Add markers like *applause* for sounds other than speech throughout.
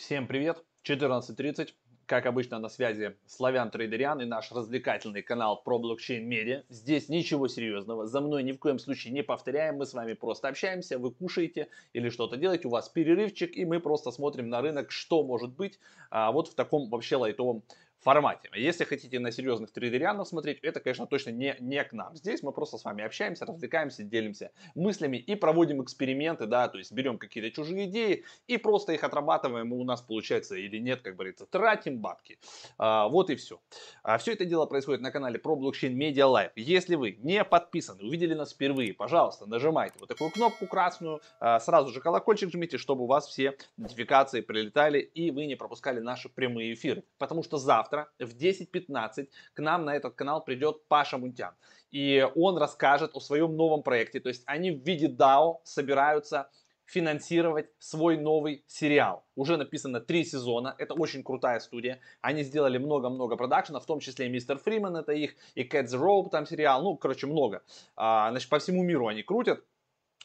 Всем привет! 14.30. Как обычно на связи Славян Трейдериан и наш развлекательный канал про блокчейн медиа. Здесь ничего серьезного, за мной ни в коем случае не повторяем, мы с вами просто общаемся, вы кушаете или что-то делаете, у вас перерывчик и мы просто смотрим на рынок, что может быть а, вот в таком вообще лайтовом формате. Если хотите на серьезных трейдерианов смотреть, это, конечно, точно не, не к нам. Здесь мы просто с вами общаемся, развлекаемся, делимся мыслями и проводим эксперименты, да, то есть берем какие-то чужие идеи и просто их отрабатываем, и у нас получается или нет, как говорится, тратим бабки. А, вот и все. А, все это дело происходит на канале про блокчейн Media Live. Если вы не подписаны, увидели нас впервые, пожалуйста, нажимайте вот такую кнопку красную, а, сразу же колокольчик жмите, чтобы у вас все нотификации прилетали и вы не пропускали наши прямые эфиры. Потому что завтра завтра в 10.15 к нам на этот канал придет Паша Мунтян. И он расскажет о своем новом проекте. То есть они в виде DAO собираются финансировать свой новый сериал. Уже написано три сезона, это очень крутая студия. Они сделали много-много продакшена, в том числе и Мистер Фриман, это их, и Cat the там сериал, ну, короче, много. А, значит, по всему миру они крутят.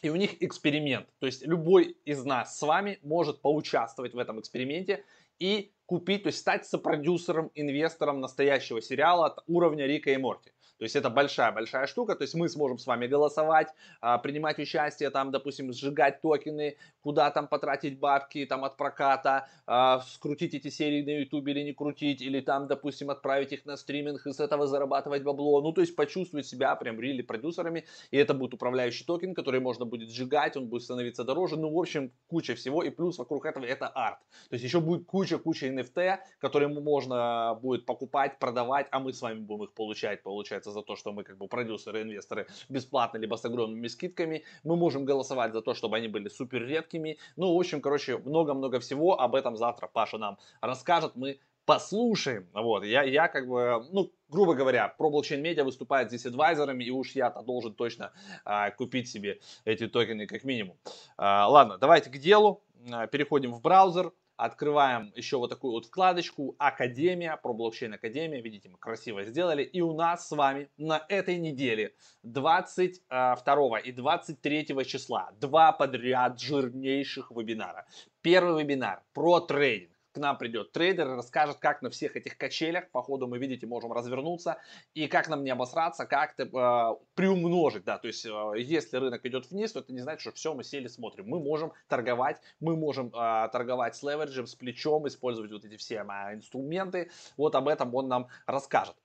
И у них эксперимент. То есть любой из нас с вами может поучаствовать в этом эксперименте и купить, то есть стать сопродюсером, инвестором настоящего сериала от уровня Рика и Морти. То есть это большая-большая штука, то есть мы сможем с вами голосовать, а, принимать участие, там, допустим, сжигать токены, куда там потратить бабки, там, от проката, а, скрутить эти серии на YouTube или не крутить, или там, допустим, отправить их на стриминг и с этого зарабатывать бабло. Ну, то есть почувствовать себя прям рили продюсерами, и это будет управляющий токен, который можно будет сжигать, он будет становиться дороже, ну, в общем, куча всего, и плюс вокруг этого это арт. То есть еще будет куча-куча NFT, которые можно будет покупать, продавать, а мы с вами будем их получать, получается получается за то, что мы как бы продюсеры, инвесторы бесплатно, либо с огромными скидками. Мы можем голосовать за то, чтобы они были супер редкими. Ну, в общем, короче, много-много всего. Об этом завтра Паша нам расскажет. Мы послушаем. Вот, я, я как бы, ну, грубо говоря, про блокчейн медиа выступает здесь адвайзерами, и уж я-то должен точно а, купить себе эти токены как минимум. А, ладно, давайте к делу. А, переходим в браузер. Открываем еще вот такую вот вкладочку Академия, про блокчейн Академия. Видите, мы красиво сделали. И у нас с вами на этой неделе 22 и 23 числа два подряд жирнейших вебинара. Первый вебинар про трейдинг к нам придет трейдер и расскажет, как на всех этих качелях, по ходу мы, видите, можем развернуться, и как нам не обосраться, как-то э, приумножить, да, то есть, э, если рынок идет вниз, то это не значит, что все, мы сели, смотрим. Мы можем торговать, мы можем э, торговать с левериджем, с плечом, использовать вот эти все э, инструменты, вот об этом он нам расскажет.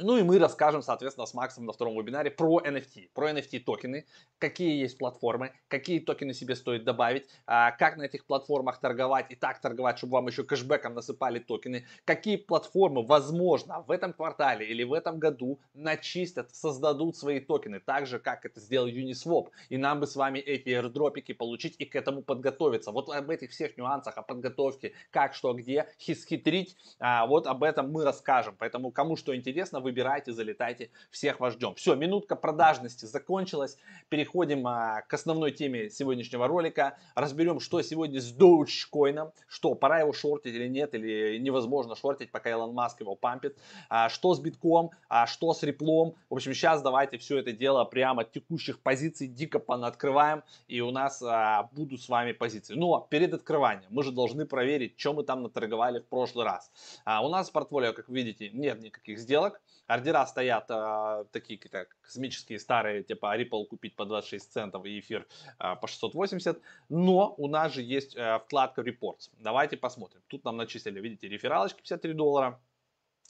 Ну и мы расскажем, соответственно, с Максом на втором вебинаре про NFT, про NFT токены, какие есть платформы, какие токены себе стоит добавить, а, как на этих платформах торговать и так торговать, чтобы вам еще кэшбэком насыпали токены, какие платформы, возможно, в этом квартале или в этом году начистят, создадут свои токены, так же, как это сделал Uniswap. И нам бы с вами эти airdропики получить и к этому подготовиться. Вот об этих всех нюансах, о подготовке, как, что, где, хитрить, а, вот об этом мы расскажем. Поэтому, кому что интересно, выбирайте, залетайте, всех вас ждем. Все, минутка продажности закончилась. Переходим а, к основной теме сегодняшнего ролика. Разберем, что сегодня с Dogecoin, что пора его шортить или нет, или невозможно шортить, пока Илон Маск его пампит. А, что с битком, а, что с реплом. В общем, сейчас давайте все это дело прямо текущих позиций дико понаоткрываем, и у нас а, будут с вами позиции. Но перед открыванием мы же должны проверить, что мы там наторговали в прошлый раз. А, у нас в портфолио, как видите, нет никаких сделок. Ордера стоят а, такие как космические старые, типа Ripple купить по 26 центов и эфир а, по 680. Но у нас же есть а, вкладка Reports. Давайте посмотрим. Тут нам начислили, видите, рефералочки 53 доллара.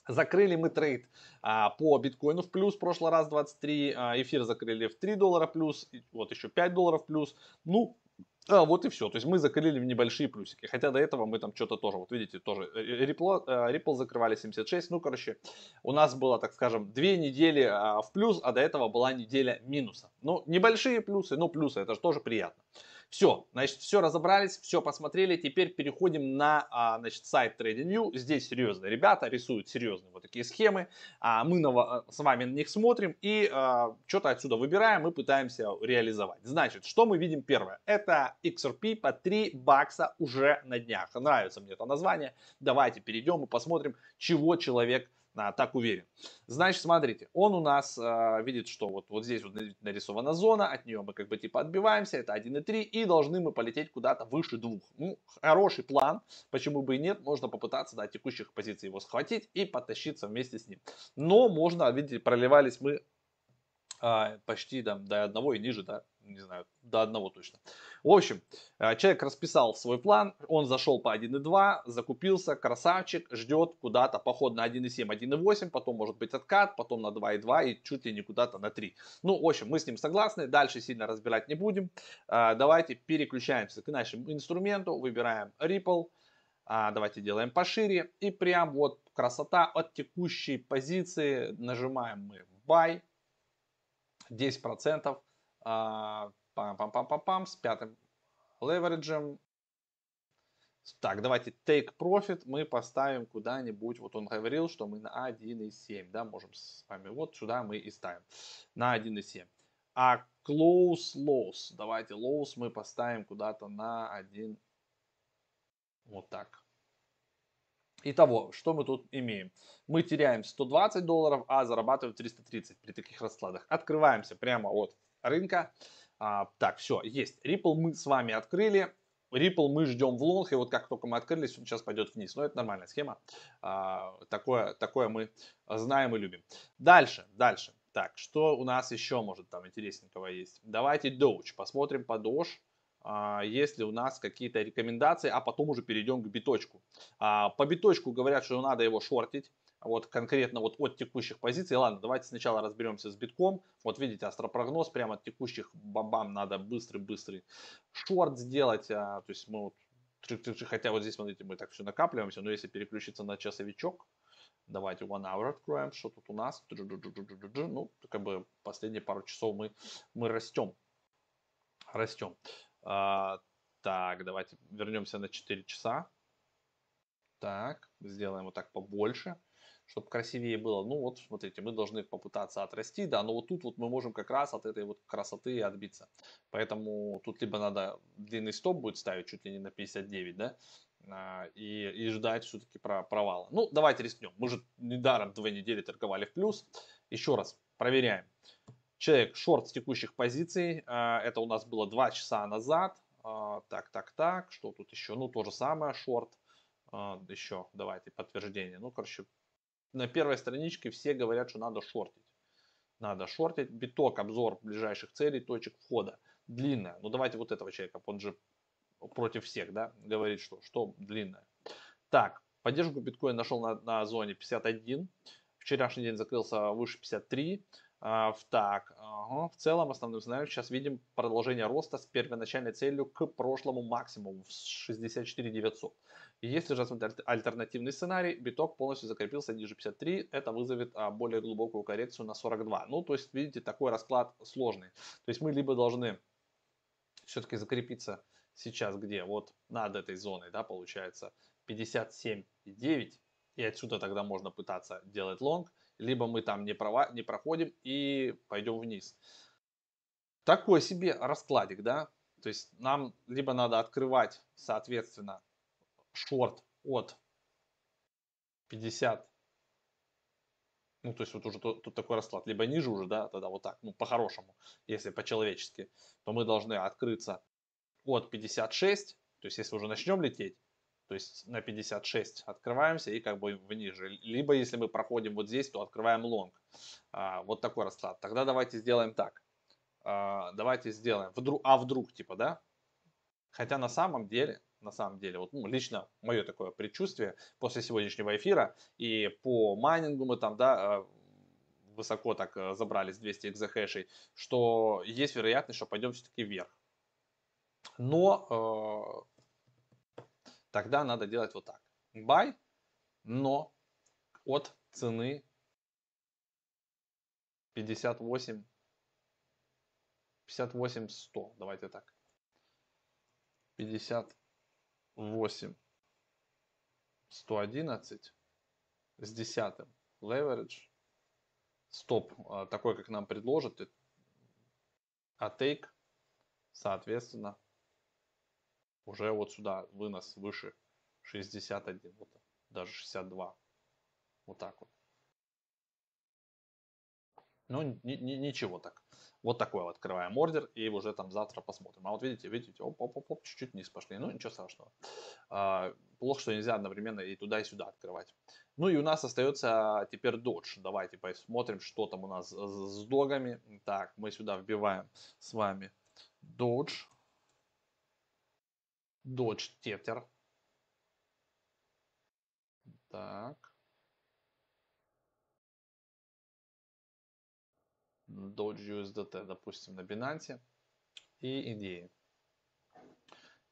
Закрыли мы трейд а, по биткоину в плюс, в прошлый раз 23, а, эфир закрыли в 3 доллара плюс, вот еще 5 долларов плюс. Ну, а, вот и все. То есть мы закрыли в небольшие плюсики. Хотя до этого мы там что-то тоже, вот видите, тоже Ripple, э, Ripple закрывали 76. Ну, короче, у нас было, так скажем, две недели а, в плюс, а до этого была неделя минуса. Ну, небольшие плюсы, но плюсы, это же тоже приятно. Все, значит, все разобрались, все посмотрели. Теперь переходим на а, значит, сайт TradingView. Здесь серьезные ребята рисуют серьезные вот такие схемы. А мы на, с вами на них смотрим и а, что-то отсюда выбираем и пытаемся реализовать. Значит, что мы видим первое? Это XRP по 3 бакса уже на днях. Нравится мне это название. Давайте перейдем и посмотрим, чего человек а, так уверен. Значит, смотрите, он у нас а, видит, что вот, вот здесь вот нарисована зона, от нее мы как бы типа отбиваемся, это 1,3, и должны мы полететь куда-то выше двух. Ну, хороший план, почему бы и нет, можно попытаться на текущих позиций его схватить и потащиться вместе с ним. Но можно, видите, проливались мы а, почти там, до одного и ниже, да, не знаю, до одного точно. В общем, а, человек расписал свой план, он зашел по 1.2, закупился, красавчик, ждет куда-то поход на 1.7, 1.8, потом может быть откат, потом на 2.2 и чуть ли не куда-то на 3. Ну, в общем, мы с ним согласны, дальше сильно разбирать не будем. А, давайте переключаемся к нашему инструменту, выбираем Ripple, давайте делаем пошире и прям вот красота от текущей позиции нажимаем мы Buy, 10%, а, пам-пам-пам-пам-пам, с пятым левериджем. Так, давайте take profit мы поставим куда-нибудь, вот он говорил, что мы на 1,7, да, можем с вами, вот сюда мы и ставим, на 1,7. А close loss, давайте loss мы поставим куда-то на 1, вот так. Итого, что мы тут имеем? Мы теряем 120 долларов, а зарабатываем 330 при таких раскладах. Открываемся прямо от рынка. А, так, все, есть. Ripple мы с вами открыли. Ripple мы ждем в лонг, и вот как только мы открылись, он сейчас пойдет вниз. Но это нормальная схема. А, такое, такое мы знаем и любим. Дальше, дальше. Так, что у нас еще может там интересненького есть? Давайте Doge. Посмотрим по Doge. А, есть ли у нас какие-то рекомендации, а потом уже перейдем к биточку. А, по биточку говорят, что надо его шортить, вот конкретно вот от текущих позиций. Ладно, давайте сначала разберемся с битком. Вот видите, астропрогноз прямо от текущих бабам надо быстрый-быстрый шорт сделать. А, то есть мы вот, хотя вот здесь, смотрите, мы так все накапливаемся, но если переключиться на часовичок, давайте one hour откроем, что тут у нас, ну, как бы последние пару часов мы, мы растем, растем. А, так, давайте вернемся на 4 часа. Так, сделаем вот так побольше, чтобы красивее было. Ну вот, смотрите, мы должны попытаться отрасти, да, но вот тут вот мы можем как раз от этой вот красоты отбиться. Поэтому тут либо надо длинный стоп будет ставить чуть ли не на 59, да, а, и, и ждать все-таки про провала. Ну, давайте рискнем. Мы же недаром две недели торговали в плюс. Еще раз проверяем. Человек шорт с текущих позиций. А, это у нас было 2 часа назад. А, так, так, так. Что тут еще? Ну, то же самое, шорт. Еще, давайте, подтверждение. Ну, короче, на первой страничке все говорят, что надо шортить. Надо шортить. Биток, обзор ближайших целей, точек входа. Длинная. Ну, давайте вот этого человека. Он же против всех, да, говорит, что, что длинная. Так, поддержку биткоин нашел на, на зоне 51. Вчерашний день закрылся выше 53. А, так, ага, в целом основным сценарием сейчас видим продолжение роста с первоначальной целью к прошлому максимуму в 64 900. И если же рассмотреть альтернативный сценарий, биток полностью закрепился ниже 53, это вызовет а, более глубокую коррекцию на 42. Ну, то есть, видите, такой расклад сложный. То есть мы либо должны все-таки закрепиться сейчас где? Вот над этой зоной, да, получается 57,9. И отсюда тогда можно пытаться делать лонг либо мы там не, права, не проходим и пойдем вниз. Такой себе раскладик, да, то есть нам либо надо открывать, соответственно, шорт от 50, ну, то есть вот уже тут, тут такой расклад, либо ниже уже, да, тогда вот так, ну, по-хорошему, если по-человечески, то мы должны открыться от 56, то есть если уже начнем лететь, то есть на 56 открываемся и как бы вниже. Либо если мы проходим вот здесь, то открываем лонг. А, вот такой расклад. Тогда давайте сделаем так. А, давайте сделаем, вдруг, а вдруг типа, да? Хотя на самом деле, на самом деле, вот ну, лично мое такое предчувствие после сегодняшнего эфира и по майнингу мы там, да, а, высоко так э, забрались 200 экзохэшей, что есть вероятность, что пойдем все-таки вверх. Но э, тогда надо делать вот так. Buy, но от цены 58, 58 100. Давайте так. 58 111 с десятым leverage. Стоп а, такой, как нам предложат. А take, соответственно, уже вот сюда вынос выше 61, вот, даже 62. Вот так вот. Ну, ни- ни- ничего так. Вот такой вот открываем ордер и уже там завтра посмотрим. А вот видите, видите, оп, оп, оп, оп, чуть-чуть вниз пошли. Ну, ничего страшного. А, плохо, что нельзя одновременно и туда, и сюда открывать. Ну и у нас остается теперь Dodge. Давайте посмотрим, что там у нас с догами. Так, мы сюда вбиваем с вами Dodge. Dodge Tether. Так. Dodge USDT, допустим, на Binance. И идеи.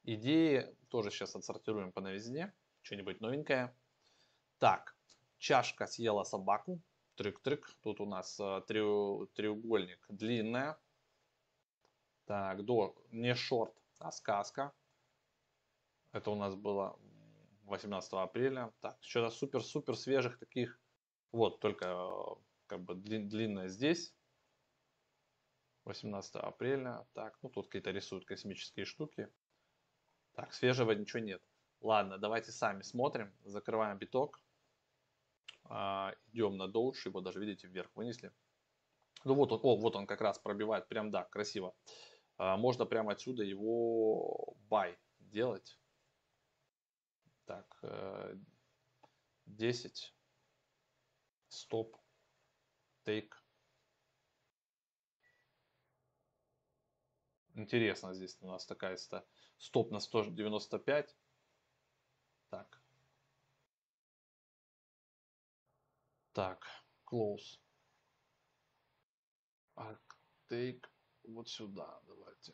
Идеи тоже сейчас отсортируем по новизне. Что-нибудь новенькое. Так, чашка съела собаку. Трик-трик. Тут у нас э, треугольник длинная. Так, до, не шорт, а сказка. Это у нас было 18 апреля. Так, что-то супер-супер свежих таких. Вот, только э, как бы длинная здесь. 18 апреля. Так, ну тут какие-то рисуют космические штуки. Так, свежего ничего нет. Ладно, давайте сами смотрим. Закрываем биток. А, идем на Doge. Его даже, видите, вверх вынесли. Ну вот он, о, вот он как раз пробивает. Прям, да, красиво. А, можно прямо отсюда его buy делать. Так, 10. Стоп. Take. Интересно здесь у нас такая стоп на 195. Так. Так, close. take вот сюда давайте.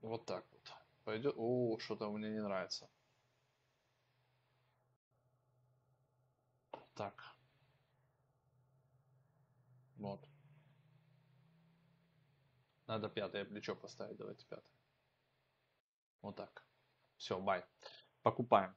Вот так вот. Пойдет. О, что-то мне не нравится. Так. Вот. Надо пятое плечо поставить. Давайте пятое. Вот так. Все, бай. Покупаем.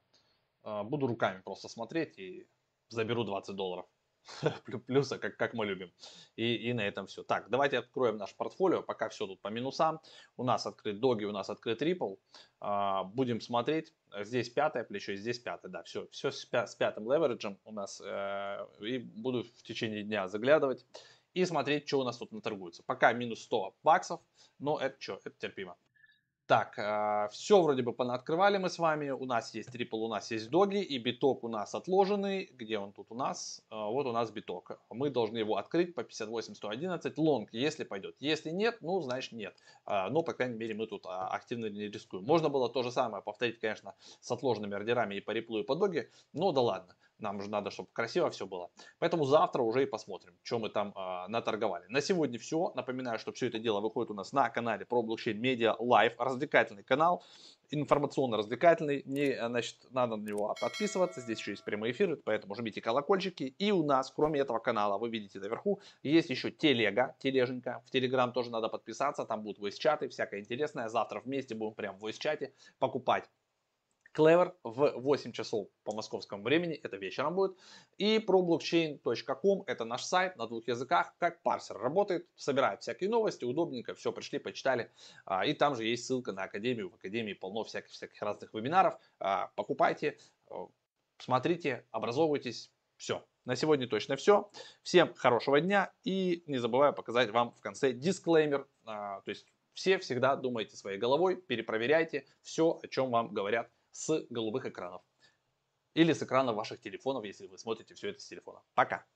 А, буду руками просто смотреть и заберу 20 долларов. *laughs* Плюса, как, как мы любим. И, и на этом все. Так, давайте откроем наш портфолио. Пока все тут по минусам. У нас открыт доги, у нас открыт Ripple. А, будем смотреть. Здесь пятое плечо, здесь пятое. Да, все, все с, с пятым левериджем у нас. Э, и буду в течение дня заглядывать и смотреть, что у нас тут наторгуется. Пока минус 100 баксов, но это что, это терпимо. Так, э, все вроде бы понаоткрывали мы с вами. У нас есть трипл, у нас есть доги, и биток у нас отложенный. Где он тут у нас? Э, вот у нас биток. Мы должны его открыть по 58-111. Лонг, если пойдет. Если нет, ну, значит нет. Э, но, по крайней мере, мы тут а, активно не рискуем. Можно было то же самое повторить, конечно, с отложенными ордерами и по риплу, и по доге. Но да ладно. Нам же надо, чтобы красиво все было. Поэтому завтра уже и посмотрим, что мы там э, наторговали. На сегодня все. Напоминаю, что все это дело выходит у нас на канале про блокчейн медиа Live. Развлекательный канал. Информационно-развлекательный. Не, значит, надо на него подписываться. Здесь еще есть прямые эфиры, поэтому жмите колокольчики. И у нас, кроме этого канала, вы видите наверху, есть еще телега, тележенька. В Телеграм тоже надо подписаться. Там будут войс-чаты, всякое интересное. Завтра вместе будем прям в войс-чате покупать Clever в 8 часов по московскому времени, это вечером будет. И про blockchain.com, это наш сайт на двух языках, как парсер работает, собирает всякие новости, удобненько, все пришли, почитали. А, и там же есть ссылка на Академию, в Академии полно всяких, всяких разных вебинаров. А, покупайте, смотрите, образовывайтесь, все. На сегодня точно все. Всем хорошего дня. И не забываю показать вам в конце дисклеймер, а, то есть все всегда думайте своей головой, перепроверяйте все, о чем вам говорят с голубых экранов. Или с экранов ваших телефонов, если вы смотрите все это с телефона. Пока!